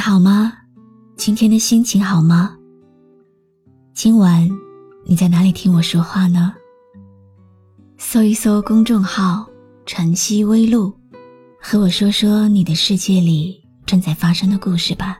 好吗？今天的心情好吗？今晚你在哪里听我说话呢？搜一搜公众号“晨曦微露”，和我说说你的世界里正在发生的故事吧。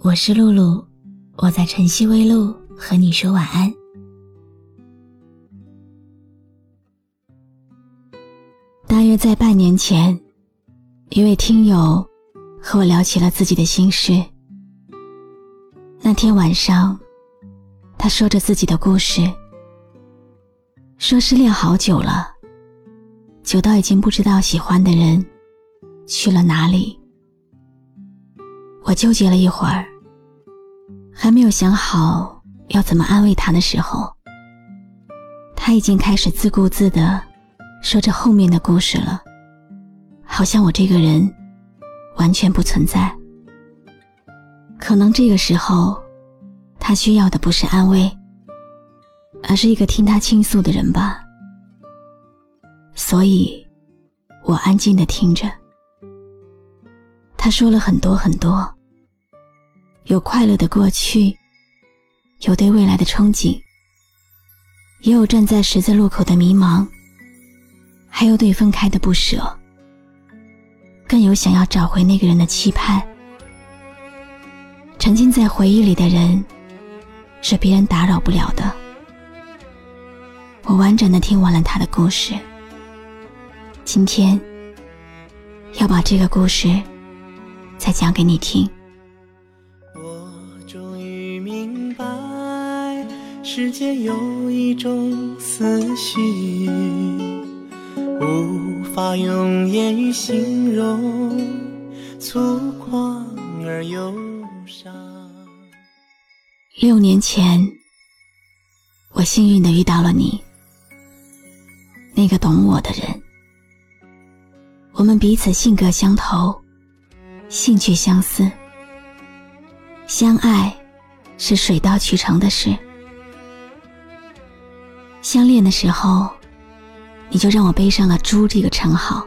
我是露露，我在晨曦微露和你说晚安。大约在半年前，一位听友和我聊起了自己的心事。那天晚上，他说着自己的故事，说失恋好久了，久到已经不知道喜欢的人去了哪里。我纠结了一会儿，还没有想好要怎么安慰他的时候，他已经开始自顾自的。说着后面的故事了，好像我这个人完全不存在。可能这个时候，他需要的不是安慰，而是一个听他倾诉的人吧。所以，我安静的听着。他说了很多很多，有快乐的过去，有对未来的憧憬，也有站在十字路口的迷茫。还有对分开的不舍，更有想要找回那个人的期盼。沉浸在回忆里的人，是别人打扰不了的。我完整的听完了他的故事，今天要把这个故事再讲给你听。我终于明白，世间有一种思绪。无法用言语形容，粗犷而忧伤。六年前，我幸运的遇到了你，那个懂我的人。我们彼此性格相投，兴趣相似，相爱是水到渠成的事。相恋的时候。你就让我背上了“猪”这个称号。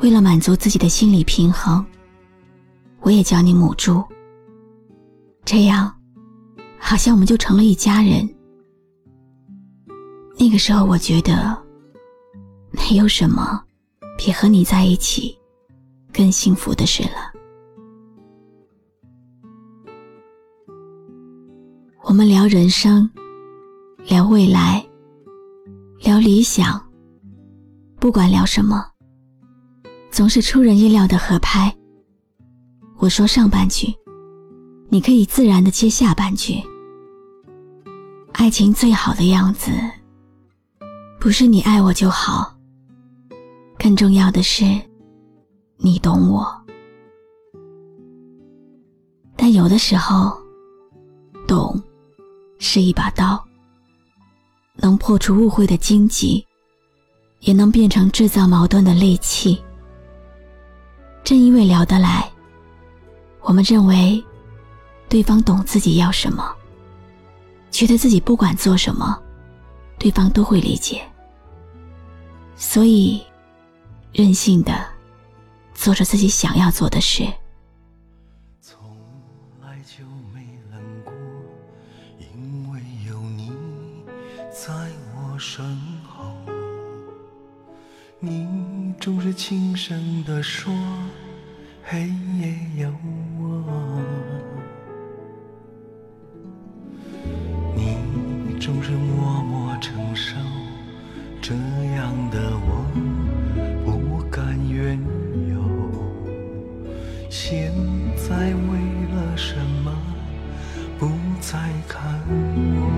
为了满足自己的心理平衡，我也叫你母猪。这样，好像我们就成了一家人。那个时候，我觉得，没有什么比和你在一起更幸福的事了。我们聊人生，聊未来。聊理想，不管聊什么，总是出人意料的合拍。我说上半句，你可以自然的接下半句。爱情最好的样子，不是你爱我就好，更重要的是，你懂我。但有的时候，懂，是一把刀。能破除误会的荆棘，也能变成制造矛盾的利器。正因为聊得来，我们认为对方懂自己要什么，觉得自己不管做什么，对方都会理解，所以任性的做着自己想要做的事。身后，你总是轻声地说：“黑夜有我。”你总是默默承受这样的我，不敢怨尤。现在为了什么不再看我？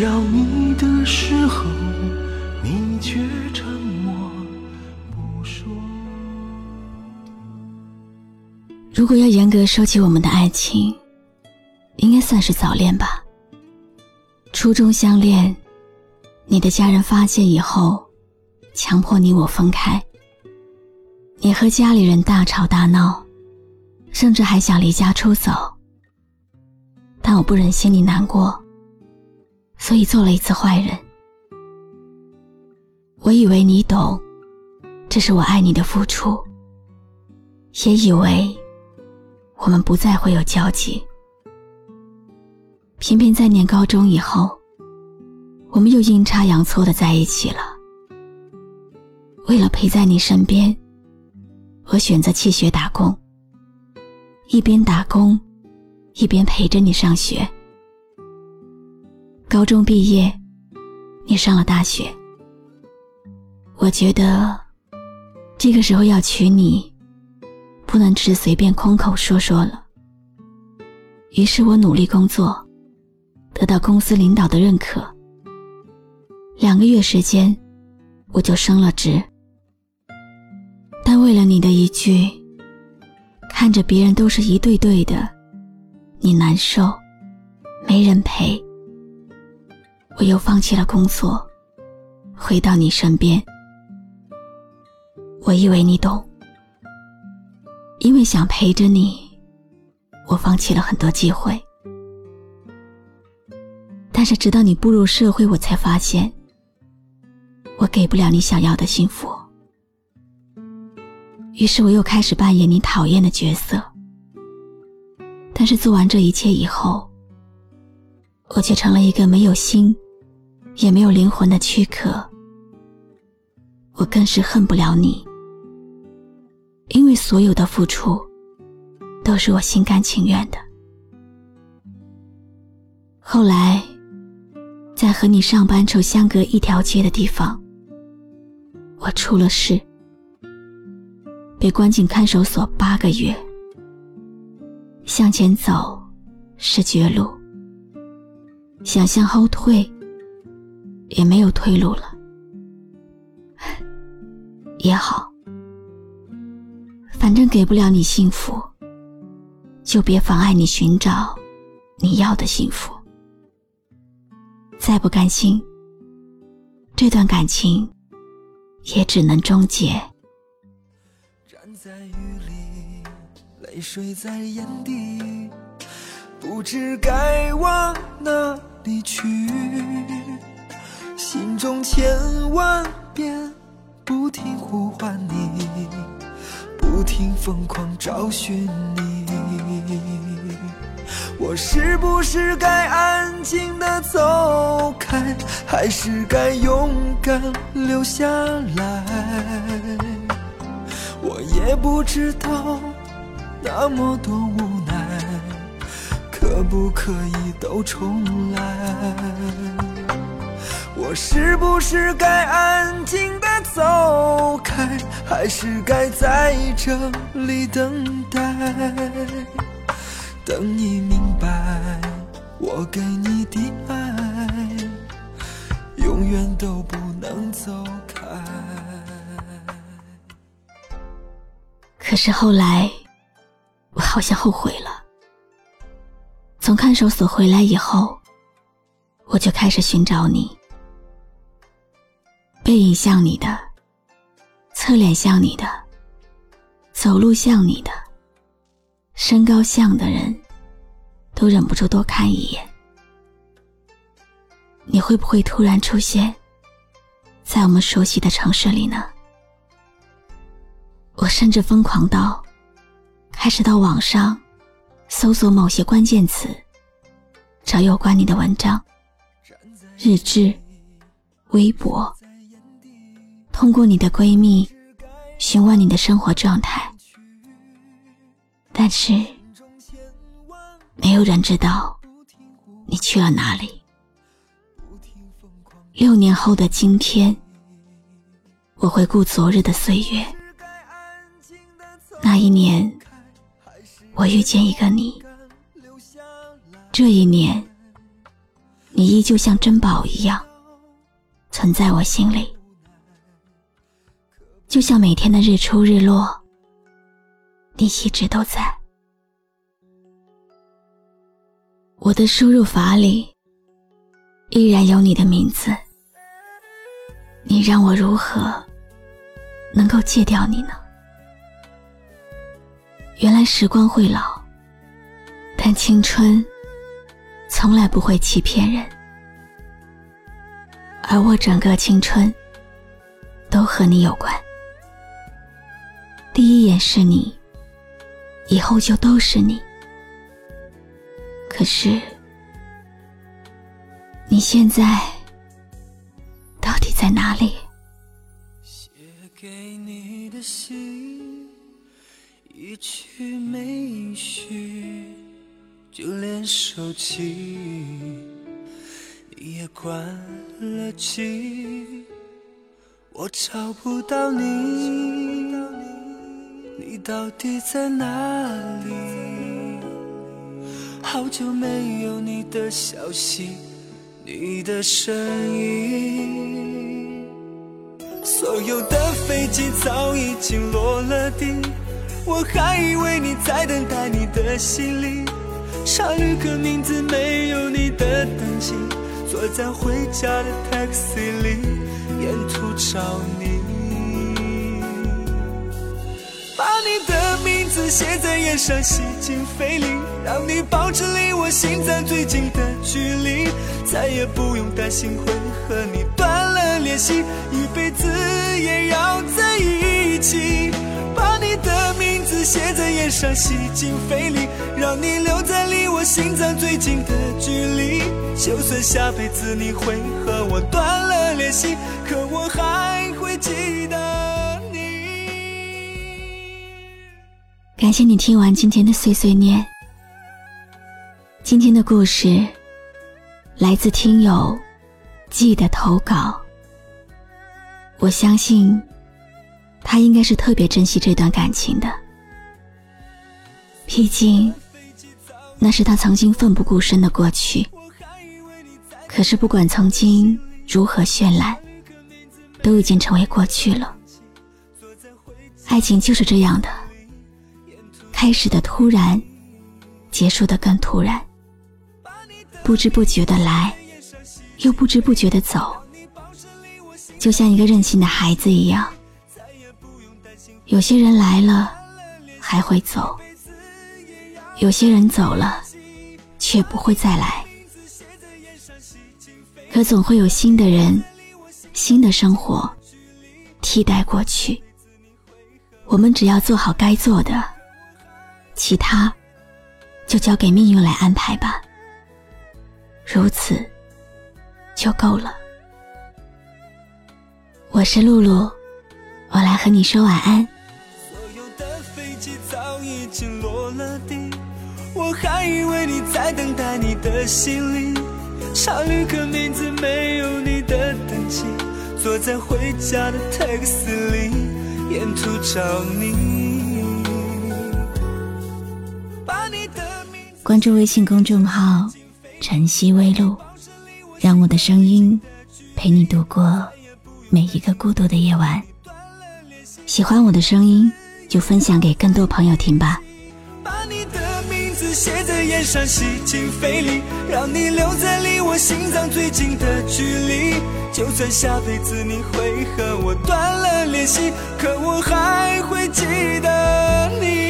要你的时候，你却沉默不说。如果要严格说起我们的爱情，应该算是早恋吧。初中相恋，你的家人发现以后，强迫你我分开。你和家里人大吵大闹，甚至还想离家出走。但我不忍心你难过，所以做了一次坏人。我以为你懂，这是我爱你的付出，也以为我们不再会有交集。偏偏在念高中以后，我们又阴差阳错的在一起了。为了陪在你身边，我选择弃学打工，一边打工，一边陪着你上学。高中毕业，你上了大学，我觉得这个时候要娶你，不能只是随便空口说说了。于是我努力工作。得到公司领导的认可，两个月时间，我就升了职。但为了你的一句“看着别人都是一对对的，你难受，没人陪”，我又放弃了工作，回到你身边。我以为你懂，因为想陪着你，我放弃了很多机会。但是直到你步入社会，我才发现，我给不了你想要的幸福。于是我又开始扮演你讨厌的角色。但是做完这一切以后，我却成了一个没有心，也没有灵魂的躯壳。我更是恨不了你，因为所有的付出，都是我心甘情愿的。后来。在和你上班处相隔一条街的地方，我出了事，被关进看守所八个月。向前走是绝路，想向后退也没有退路了。也好，反正给不了你幸福，就别妨碍你寻找你要的幸福。再不甘心，这段感情也只能终结。站在雨里，泪水在眼底，不知该往哪里去。心中千万遍不停呼唤你，不停疯狂找寻你。我是不是该安静的走开，还是该勇敢留下来？我也不知道，那么多无奈，可不可以都重来？我是不是该安静的走开，还是该在这里等待？等你明白，我给你的爱，永远都不能走开。可是后来，我好像后悔了。从看守所回来以后，我就开始寻找你，背影像你的，侧脸像你的，走路像你的。身高像的人，都忍不住多看一眼。你会不会突然出现在我们熟悉的城市里呢？我甚至疯狂到开始到网上搜索某些关键词，找有关你的文章、日志、微博，通过你的闺蜜询问你的生活状态。但是，没有人知道你去了哪里。六年后的今天，我回顾昨日的岁月。那一年，我遇见一个你；这一年，你依旧像珍宝一样存在我心里，就像每天的日出日落你一直都在。我的输入法里依然有你的名字你让我如何能够戒掉你呢？原来时光会老但青春从来不会欺骗人而我整个青春都和你有关。第一眼是你，以后就都是你。可是，你现在到底在哪里？写给你的信一句没续，就连手机你也关了机，我找不到你，你到底在哪里？好久没有你的消息，你的声音。所有的飞机早已经落了地，我还以为你在等待你的行李。查旅客名字没有你的登记，坐在回家的 taxi 里，沿途找你。写在烟上，吸进肺里，让你保持离我心脏最近的距离，再也不用担心会和你断了联系，一辈子也要在一起。把你的名字写在烟上，吸进肺里，让你留在离我心脏最近的距离，就算下辈子你会和我断了联系，可我还会记得感谢你听完今天的碎碎念。今天的故事来自听友记的投稿。我相信他应该是特别珍惜这段感情的，毕竟那是他曾经奋不顾身的过去。可是不管曾经如何绚烂，都已经成为过去了。爱情就是这样的。开始的突然，结束的更突然，不知不觉的来，又不知不觉的走，就像一个任性的孩子一样。有些人来了还会走，有些人走了却不会再来。可总会有新的人、新的生活替代过去。我们只要做好该做的。其他，就交给命运来安排吧。如此，就够了。我是露露，我来和你说晚安。所有的飞机早已经落了地，我还以为你在等待你的行李。查旅客名字没有你的登记，坐在回家的 taxi 里，沿途找你。关注微信公众号“晨曦微露”，让我的声音陪你度过每一个孤独的夜晚。喜欢我的声音，就分享给更多朋友听吧。把你的名字写在烟上，吸进肺里，让你留在离我心脏最近的距离。就算下辈子你会和我断了联系，可我还会记得你。